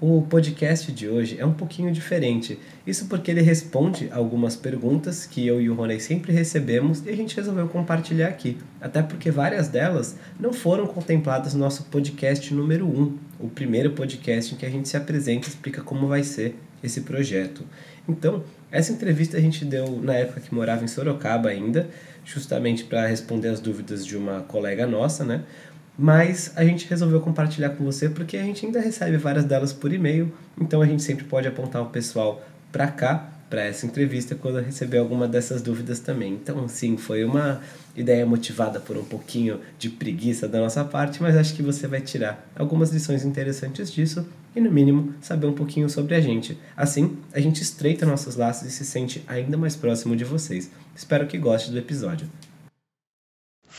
O podcast de hoje é um pouquinho diferente. Isso porque ele responde algumas perguntas que eu e o Rony sempre recebemos e a gente resolveu compartilhar aqui. Até porque várias delas não foram contempladas no nosso podcast número 1, o primeiro podcast em que a gente se apresenta e explica como vai ser esse projeto. Então, essa entrevista a gente deu na época que morava em Sorocaba ainda, justamente para responder as dúvidas de uma colega nossa, né? Mas a gente resolveu compartilhar com você porque a gente ainda recebe várias delas por e-mail, então a gente sempre pode apontar o pessoal para cá, para essa entrevista, quando receber alguma dessas dúvidas também. Então, sim, foi uma ideia motivada por um pouquinho de preguiça da nossa parte, mas acho que você vai tirar algumas lições interessantes disso e, no mínimo, saber um pouquinho sobre a gente. Assim, a gente estreita nossos laços e se sente ainda mais próximo de vocês. Espero que goste do episódio.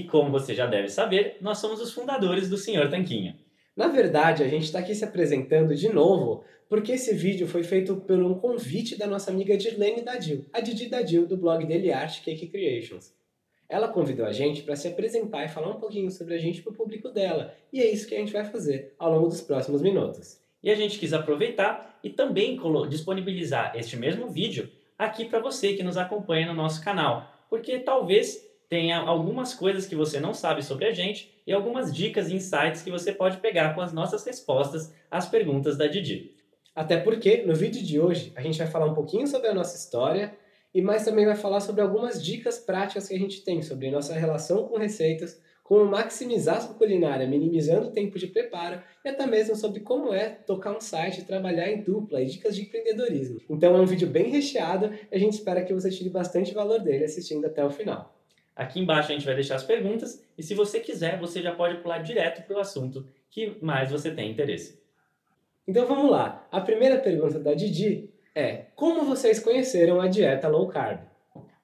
e como você já deve saber, nós somos os fundadores do Senhor Tanquinho. Na verdade, a gente está aqui se apresentando de novo porque esse vídeo foi feito por um convite da nossa amiga Dirlene Dadil, a Didi Dadil do blog dele Art Cake Creations. Ela convidou a gente para se apresentar e falar um pouquinho sobre a gente para o público dela, e é isso que a gente vai fazer ao longo dos próximos minutos. E a gente quis aproveitar e também disponibilizar este mesmo vídeo aqui para você que nos acompanha no nosso canal, porque talvez tenha algumas coisas que você não sabe sobre a gente e algumas dicas e insights que você pode pegar com as nossas respostas às perguntas da Didi. Até porque no vídeo de hoje a gente vai falar um pouquinho sobre a nossa história e mais também vai falar sobre algumas dicas práticas que a gente tem sobre nossa relação com receitas, como maximizar sua culinária, minimizando o tempo de preparo e até mesmo sobre como é tocar um site, trabalhar em dupla e dicas de empreendedorismo. Então é um vídeo bem recheado e a gente espera que você tire bastante valor dele assistindo até o final. Aqui embaixo a gente vai deixar as perguntas e se você quiser, você já pode pular direto para o assunto que mais você tem interesse. Então vamos lá. A primeira pergunta da Didi é: como vocês conheceram a dieta low carb?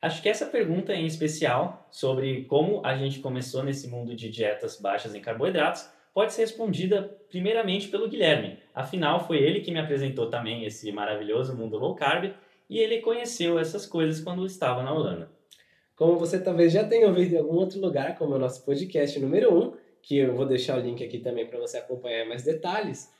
Acho que essa pergunta em especial sobre como a gente começou nesse mundo de dietas baixas em carboidratos pode ser respondida primeiramente pelo Guilherme. Afinal, foi ele que me apresentou também esse maravilhoso mundo low carb e ele conheceu essas coisas quando estava na Holanda. Como você talvez já tenha ouvido em algum outro lugar, como é o nosso podcast número 1, um, que eu vou deixar o link aqui também para você acompanhar mais detalhes,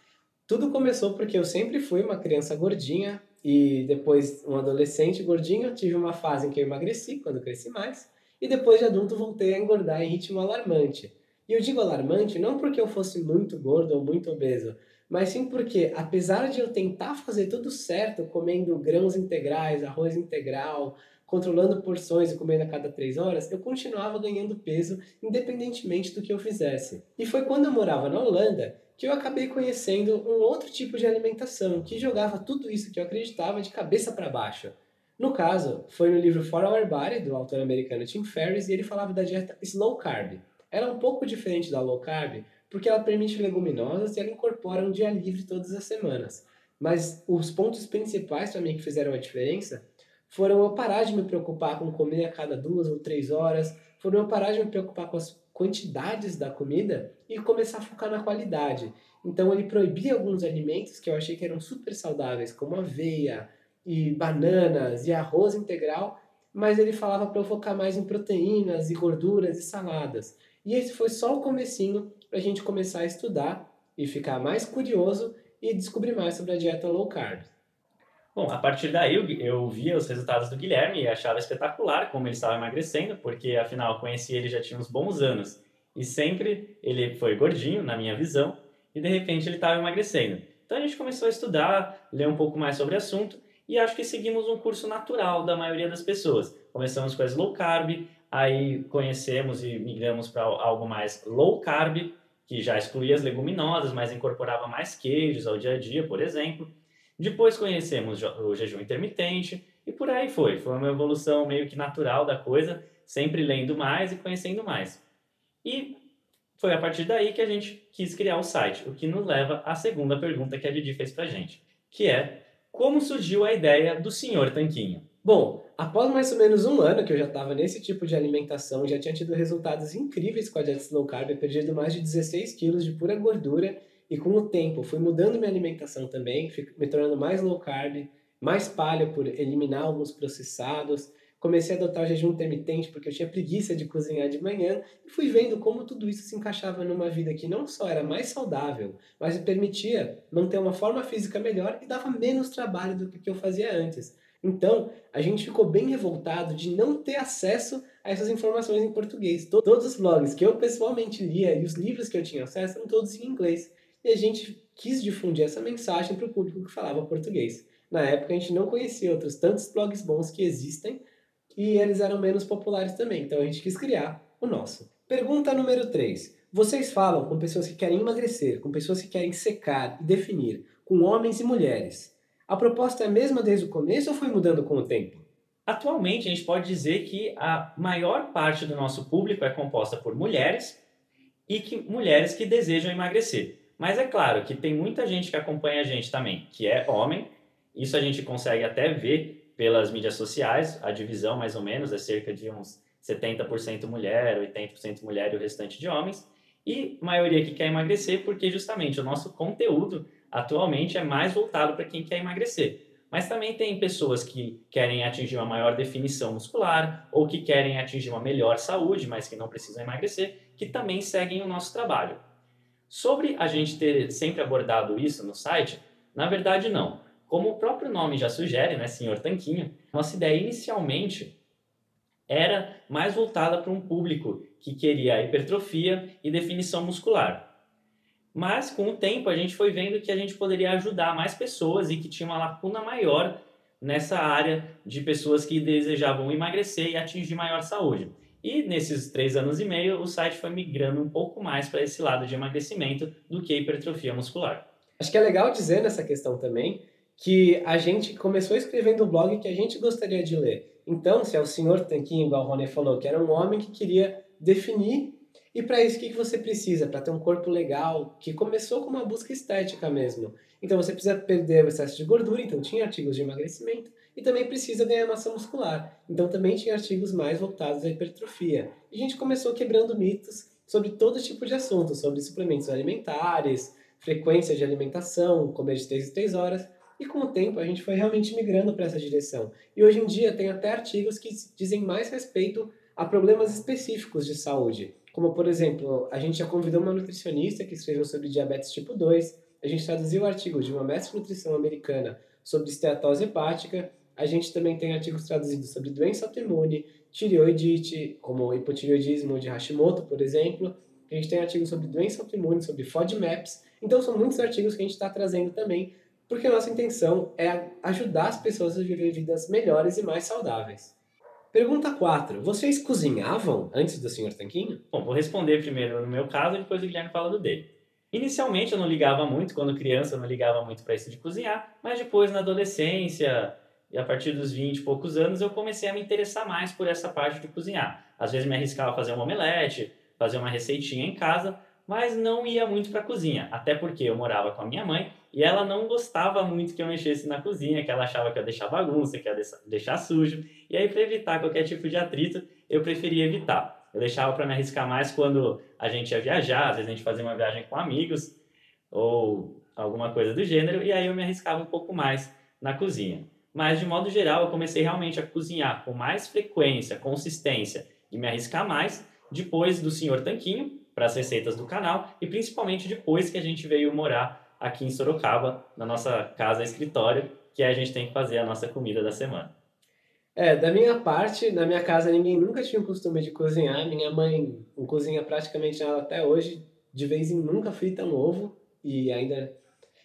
tudo começou porque eu sempre fui uma criança gordinha, e depois um adolescente gordinho, tive uma fase em que eu emagreci, quando cresci mais, e depois de adulto voltei a engordar em ritmo alarmante. E eu digo alarmante não porque eu fosse muito gordo ou muito obeso, mas sim porque, apesar de eu tentar fazer tudo certo, comendo grãos integrais, arroz integral, controlando porções e comendo a cada três horas, eu continuava ganhando peso independentemente do que eu fizesse. E foi quando eu morava na Holanda que eu acabei conhecendo um outro tipo de alimentação que jogava tudo isso que eu acreditava de cabeça para baixo. No caso, foi no livro For Our Body, do autor americano Tim Ferriss, e ele falava da dieta slow carb. Ela é um pouco diferente da low carb, porque ela permite leguminosas e ela incorpora um dia livre todas as semanas. Mas os pontos principais para mim que fizeram a diferença foram eu parar de me preocupar com comer a cada duas ou três horas, foram eu parar de me preocupar com as quantidades da comida e começar a focar na qualidade. Então ele proibia alguns alimentos que eu achei que eram super saudáveis, como aveia e bananas e arroz integral, mas ele falava para eu focar mais em proteínas e gorduras e saladas. E esse foi só o comecinho para a gente começar a estudar e ficar mais curioso e descobrir mais sobre a dieta low carb. Bom, a partir daí eu, eu via os resultados do Guilherme e achava espetacular como ele estava emagrecendo, porque afinal conheci ele já tinha uns bons anos e sempre ele foi gordinho, na minha visão, e de repente ele estava emagrecendo. Então a gente começou a estudar, ler um pouco mais sobre o assunto e acho que seguimos um curso natural da maioria das pessoas. Começamos com as low carb, aí conhecemos e migramos para algo mais low carb, que já excluía as leguminosas, mas incorporava mais queijos ao dia a dia, por exemplo. Depois conhecemos o jejum intermitente e por aí foi. Foi uma evolução meio que natural da coisa, sempre lendo mais e conhecendo mais. E foi a partir daí que a gente quis criar o site, o que nos leva à segunda pergunta que a Didi fez pra gente, que é como surgiu a ideia do Senhor Tanquinho? Bom, após mais ou menos um ano que eu já estava nesse tipo de alimentação, já tinha tido resultados incríveis com a dieta low carb, perdido mais de 16 quilos de pura gordura e com o tempo fui mudando minha alimentação também, me tornando mais low carb, mais palha por eliminar alguns processados. Comecei a adotar jejum intermitente porque eu tinha preguiça de cozinhar de manhã e fui vendo como tudo isso se encaixava numa vida que não só era mais saudável, mas me permitia manter uma forma física melhor e dava menos trabalho do que eu fazia antes. Então, a gente ficou bem revoltado de não ter acesso a essas informações em português. Todos os blogs que eu pessoalmente lia e os livros que eu tinha acesso eram todos em inglês e a gente quis difundir essa mensagem para o público que falava português. Na época a gente não conhecia outros tantos blogs bons que existem e eles eram menos populares também, então a gente quis criar o nosso. Pergunta número 3. Vocês falam com pessoas que querem emagrecer, com pessoas que querem secar e definir, com homens e mulheres. A proposta é a mesma desde o começo ou foi mudando com o tempo? Atualmente, a gente pode dizer que a maior parte do nosso público é composta por mulheres e que mulheres que desejam emagrecer. Mas é claro que tem muita gente que acompanha a gente também, que é homem. Isso a gente consegue até ver pelas mídias sociais. A divisão, mais ou menos, é cerca de uns 70% mulher, 80% mulher e o restante de homens. E maioria que quer emagrecer porque justamente o nosso conteúdo atualmente é mais voltado para quem quer emagrecer. Mas também tem pessoas que querem atingir uma maior definição muscular ou que querem atingir uma melhor saúde, mas que não precisam emagrecer, que também seguem o nosso trabalho. Sobre a gente ter sempre abordado isso no site, na verdade não. Como o próprio nome já sugere, né, senhor Tanquinho, nossa ideia inicialmente era mais voltada para um público que queria hipertrofia e definição muscular. Mas com o tempo a gente foi vendo que a gente poderia ajudar mais pessoas e que tinha uma lacuna maior nessa área de pessoas que desejavam emagrecer e atingir maior saúde. E nesses três anos e meio, o site foi migrando um pouco mais para esse lado de emagrecimento do que hipertrofia muscular. Acho que é legal dizer nessa questão também que a gente começou escrevendo o blog que a gente gostaria de ler. Então, se é o senhor Tanquinho, igual o Rony falou, que era um homem que queria definir e para isso, o que, você precisa? Para ter um corpo legal, que começou com uma busca estética mesmo. Então, você precisa perder o excesso de gordura, então tinha artigos de emagrecimento, e também precisa ganhar massa muscular. Então, também tinha artigos mais voltados à hipertrofia. E a gente começou quebrando mitos sobre todo tipo de assunto, sobre suplementos alimentares, frequência de alimentação, comer de 3 em 3 horas. E com o tempo a gente foi realmente migrando para essa direção. E hoje em dia tem até artigos que dizem mais respeito a problemas específicos de saúde. Como, por exemplo, a gente já convidou uma nutricionista que escreveu sobre diabetes tipo 2, a gente traduziu artigos de uma mestre nutrição americana sobre esteatose hepática, a gente também tem artigos traduzidos sobre doença autoimune, tireoidite, como hipotireoidismo de Hashimoto, por exemplo. A gente tem artigos sobre doença autoimune, sobre FODMAPs. Então, são muitos artigos que a gente está trazendo também, porque a nossa intenção é ajudar as pessoas a viver vidas melhores e mais saudáveis. Pergunta 4. Vocês cozinhavam antes do Sr. Tanquinho? Bom, vou responder primeiro no meu caso e depois o Guilherme fala do dele. Inicialmente eu não ligava muito, quando criança eu não ligava muito para isso de cozinhar, mas depois na adolescência e a partir dos 20 e poucos anos eu comecei a me interessar mais por essa parte de cozinhar. Às vezes me arriscava a fazer uma omelete, fazer uma receitinha em casa, mas não ia muito para a cozinha, até porque eu morava com a minha mãe e ela não gostava muito que eu mexesse na cozinha, que ela achava que ia deixar bagunça, que ia deixar sujo. E aí, para evitar qualquer tipo de atrito, eu preferia evitar. Eu deixava para me arriscar mais quando a gente ia viajar, às vezes a gente fazia uma viagem com amigos ou alguma coisa do gênero, e aí eu me arriscava um pouco mais na cozinha. Mas, de modo geral, eu comecei realmente a cozinhar com mais frequência, consistência e me arriscar mais depois do Senhor Tanquinho, para as receitas do canal, e principalmente depois que a gente veio morar aqui em Sorocaba, na nossa casa escritório, que a gente tem que fazer a nossa comida da semana. É, da minha parte, na minha casa ninguém nunca tinha o costume de cozinhar. Minha mãe não cozinha praticamente nada até hoje. De vez em nunca frita um ovo e ainda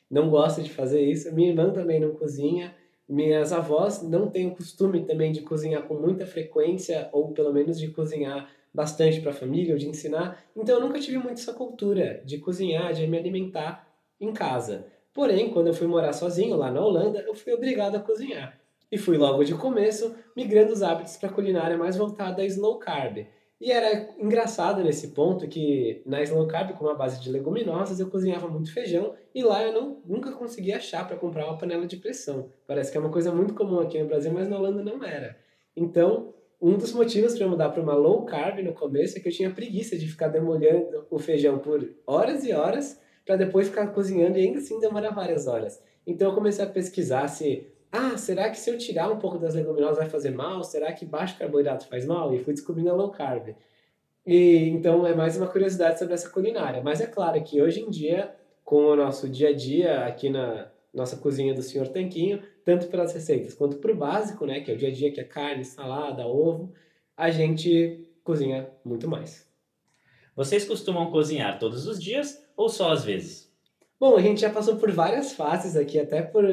não gosta de fazer isso. Minha irmã também não cozinha. Minhas avós não têm o costume também de cozinhar com muita frequência ou pelo menos de cozinhar bastante para a família ou de ensinar. Então eu nunca tive muito essa cultura de cozinhar, de me alimentar em casa. Porém, quando eu fui morar sozinho lá na Holanda, eu fui obrigado a cozinhar. E fui logo de começo migrando os hábitos para a culinária mais voltada a slow carb. E era engraçado nesse ponto que na slow carb, com uma base de leguminosas, eu cozinhava muito feijão e lá eu não, nunca conseguia achar para comprar uma panela de pressão. Parece que é uma coisa muito comum aqui no Brasil, mas na Holanda não era. Então, um dos motivos para eu mudar para uma low carb no começo é que eu tinha preguiça de ficar demolhando o feijão por horas e horas para depois ficar cozinhando e ainda assim demorar várias horas. Então eu comecei a pesquisar se, ah, será que se eu tirar um pouco das leguminosas vai fazer mal? Será que baixo carboidrato faz mal? E fui descobrindo a low carb. E então é mais uma curiosidade sobre essa culinária. Mas é claro que hoje em dia, com o nosso dia a dia aqui na nossa cozinha do Senhor Tanquinho, tanto pelas receitas quanto para o básico, né, que é o dia a dia, que é carne, salada, ovo, a gente cozinha muito mais. Vocês costumam cozinhar todos os dias ou só às vezes? Bom, a gente já passou por várias fases aqui, até por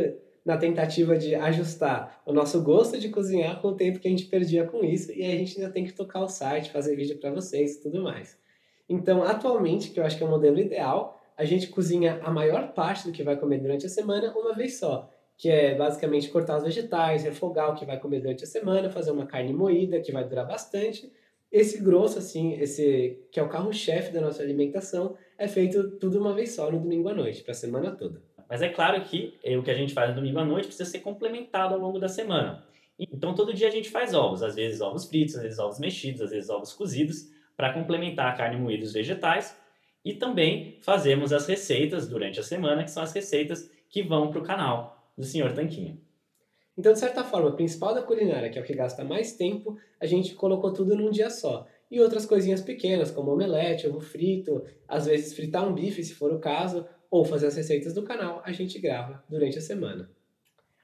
na tentativa de ajustar o nosso gosto de cozinhar com o tempo que a gente perdia com isso, e a gente ainda tem que tocar o site, fazer vídeo para vocês e tudo mais. Então, atualmente, que eu acho que é o modelo ideal, a gente cozinha a maior parte do que vai comer durante a semana uma vez só, que é basicamente cortar os vegetais, refogar o que vai comer durante a semana, fazer uma carne moída que vai durar bastante, esse grosso, assim, esse que é o carro-chefe da nossa alimentação, é feito tudo uma vez só no domingo à noite, para a semana toda. Mas é claro que o que a gente faz no domingo à noite precisa ser complementado ao longo da semana. Então todo dia a gente faz ovos, às vezes ovos fritos, às vezes ovos mexidos, às vezes ovos cozidos, para complementar a carne moída e os vegetais. E também fazemos as receitas durante a semana, que são as receitas que vão para o canal do Senhor Tanquinho. Então, de certa forma, o principal da culinária, que é o que gasta mais tempo, a gente colocou tudo num dia só. E outras coisinhas pequenas, como omelete, ovo frito, às vezes fritar um bife, se for o caso, ou fazer as receitas do canal, a gente grava durante a semana.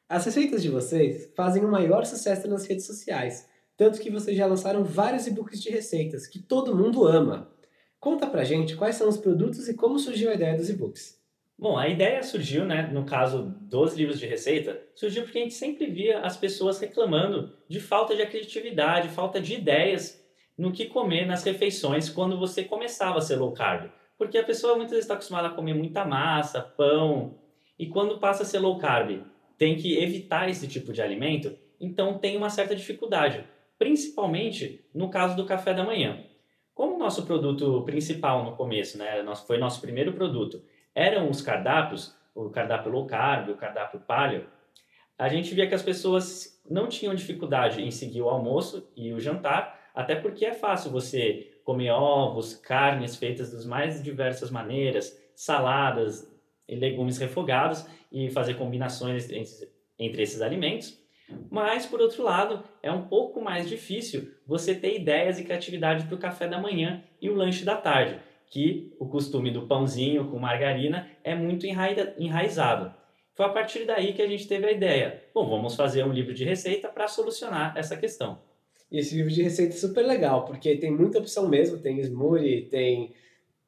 As receitas de vocês fazem o maior sucesso nas redes sociais, tanto que vocês já lançaram vários e-books de receitas que todo mundo ama. Conta pra gente quais são os produtos e como surgiu a ideia dos e-books. Bom, a ideia surgiu, né, no caso dos livros de receita, surgiu porque a gente sempre via as pessoas reclamando de falta de criatividade, falta de ideias no que comer nas refeições quando você começava a ser low carb. Porque a pessoa muitas vezes está acostumada a comer muita massa, pão, e quando passa a ser low carb, tem que evitar esse tipo de alimento, então tem uma certa dificuldade, principalmente no caso do café da manhã. Como o nosso produto principal no começo, né, foi nosso primeiro produto, eram os cardápios, o cardápio low carb, o cardápio paleo, a gente via que as pessoas não tinham dificuldade em seguir o almoço e o jantar, até porque é fácil você comer ovos, carnes feitas das mais diversas maneiras, saladas e legumes refogados e fazer combinações entre esses alimentos. Mas, por outro lado, é um pouco mais difícil você ter ideias e criatividade para o café da manhã e o lanche da tarde que o costume do pãozinho com margarina é muito enraizado. Foi a partir daí que a gente teve a ideia. Bom, vamos fazer um livro de receita para solucionar essa questão. Esse livro de receita é super legal, porque tem muita opção mesmo, tem smoothie, tem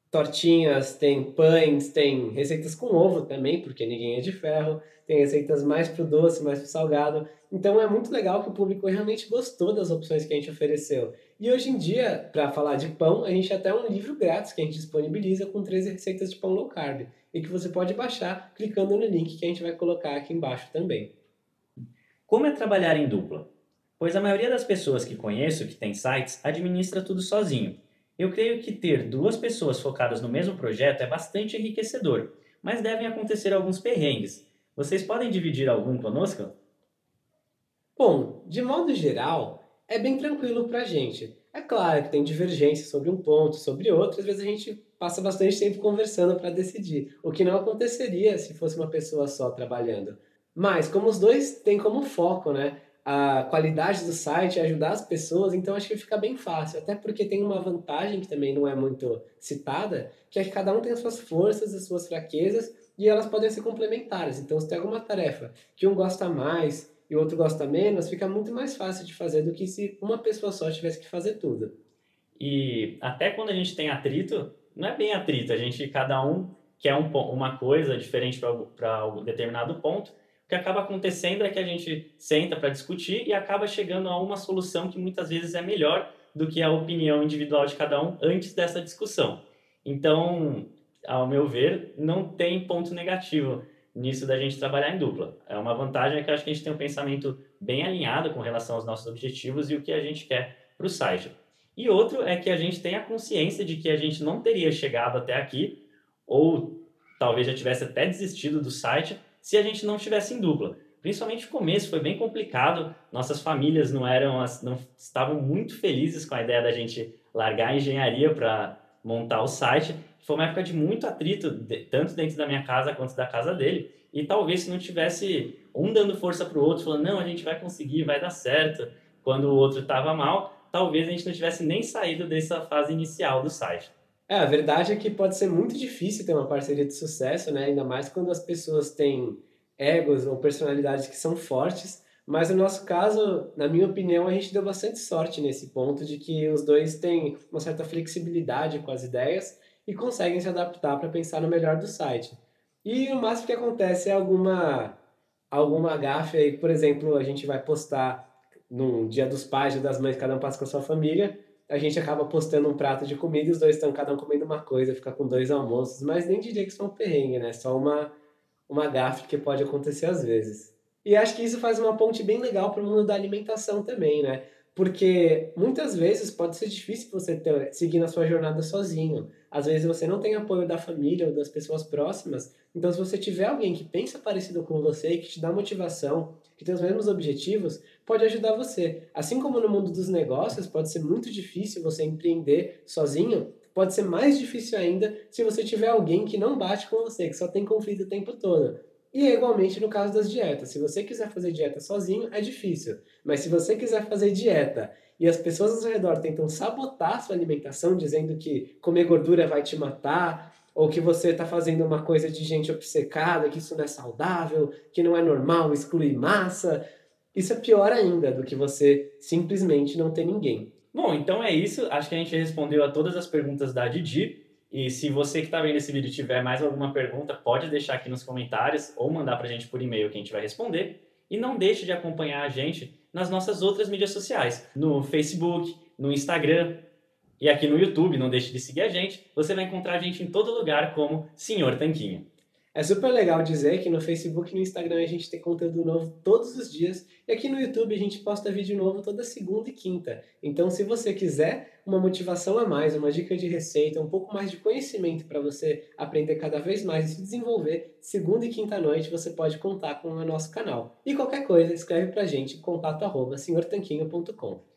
tortinhas, tem pães, tem receitas com ovo também, porque ninguém é de ferro, tem receitas mais pro doce, mais pro salgado. Então é muito legal que o público realmente gostou das opções que a gente ofereceu. E hoje em dia, para falar de pão, a gente até um livro grátis que a gente disponibiliza com 13 receitas de pão low carb e que você pode baixar clicando no link que a gente vai colocar aqui embaixo também. Como é trabalhar em dupla? Pois a maioria das pessoas que conheço que tem sites administra tudo sozinho. Eu creio que ter duas pessoas focadas no mesmo projeto é bastante enriquecedor, mas devem acontecer alguns perrengues. Vocês podem dividir algum conosco? Bom, de modo geral, é bem tranquilo para a gente. É claro que tem divergência sobre um ponto, sobre outro, às vezes a gente passa bastante tempo conversando para decidir, o que não aconteceria se fosse uma pessoa só trabalhando. Mas como os dois têm como foco, né, a qualidade do site, ajudar as pessoas, então acho que fica bem fácil, até porque tem uma vantagem que também não é muito citada, que é que cada um tem as suas forças, as suas fraquezas e elas podem ser complementares. Então se tem alguma tarefa que um gosta mais e o outro gosta menos, fica muito mais fácil de fazer do que se uma pessoa só tivesse que fazer tudo. E até quando a gente tem atrito, não é bem atrito, a gente, cada um quer um, uma coisa diferente para determinado ponto. O que acaba acontecendo é que a gente senta para discutir e acaba chegando a uma solução que muitas vezes é melhor do que a opinião individual de cada um antes dessa discussão. Então, ao meu ver, não tem ponto negativo nisso da gente trabalhar em dupla. É uma vantagem é que acho que a gente tem um pensamento bem alinhado com relação aos nossos objetivos e o que a gente quer para o site. E outro é que a gente tem a consciência de que a gente não teria chegado até aqui, ou talvez já tivesse até desistido do site, se a gente não estivesse em dupla. Principalmente o começo foi bem complicado, nossas famílias não eram não estavam muito felizes com a ideia da gente largar a engenharia para montar o site foi uma época de muito atrito, tanto dentro da minha casa quanto da casa dele. E talvez se não tivesse um dando força para o outro, falando, não, a gente vai conseguir, vai dar certo, quando o outro estava mal, talvez a gente não tivesse nem saído dessa fase inicial do site. É, a verdade é que pode ser muito difícil ter uma parceria de sucesso, né? Ainda mais quando as pessoas têm egos ou personalidades que são fortes. Mas no nosso caso, na minha opinião, a gente deu bastante sorte nesse ponto de que os dois têm uma certa flexibilidade com as ideias e conseguem se adaptar para pensar no melhor do site. E o máximo que acontece é alguma alguma gafe aí, por exemplo, a gente vai postar no dia dos pais, dia das mães, cada um passa com a sua família, a gente acaba postando um prato de comida e os dois estão cada um comendo uma coisa, fica com dois almoços, mas nem diria que isso é um perrengue, né? Só uma, uma gafe que pode acontecer às vezes. E acho que isso faz uma ponte bem legal para o mundo da alimentação também, né? Porque muitas vezes pode ser difícil você ter, seguir na sua jornada sozinho. Às vezes você não tem apoio da família ou das pessoas próximas. Então, se você tiver alguém que pensa parecido com você e que te dá motivação, que tem os mesmos objetivos, pode ajudar você. Assim como no mundo dos negócios, pode ser muito difícil você empreender sozinho, Pode ser mais difícil ainda se você tiver alguém que não bate com você, que só tem conflito o tempo todo. E é igualmente no caso das dietas. Se você quiser fazer dieta sozinho, é difícil. Mas se você quiser fazer dieta e as pessoas ao seu redor tentam sabotar sua alimentação, dizendo que comer gordura vai te matar, ou que você está fazendo uma coisa de gente obcecada, que isso não é saudável, que não é normal excluir massa, isso é pior ainda do que você simplesmente não ter ninguém. Bom, então é isso. Acho que a gente respondeu a todas as perguntas da Didi. E se você que está vendo esse vídeo tiver mais alguma pergunta, pode deixar aqui nos comentários ou mandar para a gente por e-mail que a gente vai responder. E não deixe de acompanhar a gente nas nossas outras mídias sociais, no Facebook, no Instagram e aqui no YouTube. Não deixe de seguir a gente. Você vai encontrar a gente em todo lugar como Senhor Tanquinho. É super legal dizer que no Facebook e no Instagram a gente tem conteúdo novo todos os dias e aqui no YouTube a gente posta vídeo novo toda segunda e quinta. Então, se você quiser uma motivação a mais, uma dica de receita, um pouco mais de conhecimento para você aprender cada vez mais e se desenvolver, segunda e quinta noite você pode contar com o nosso canal. E qualquer coisa, escreve pra gente contato@senhortanquinho.com.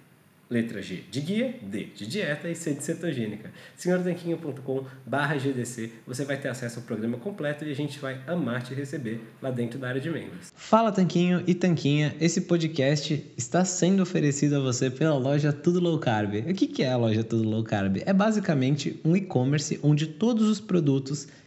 letra G de guia, D de dieta e C de cetogênica. senhortanquinho.com barra GDC, você vai ter acesso ao programa completo e a gente vai amar te receber lá dentro da área de membros. Fala Tanquinho e Tanquinha, esse podcast está sendo oferecido a você pela loja Tudo Low Carb. O que é a loja Tudo Low Carb? É basicamente um e-commerce onde todos os produtos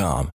com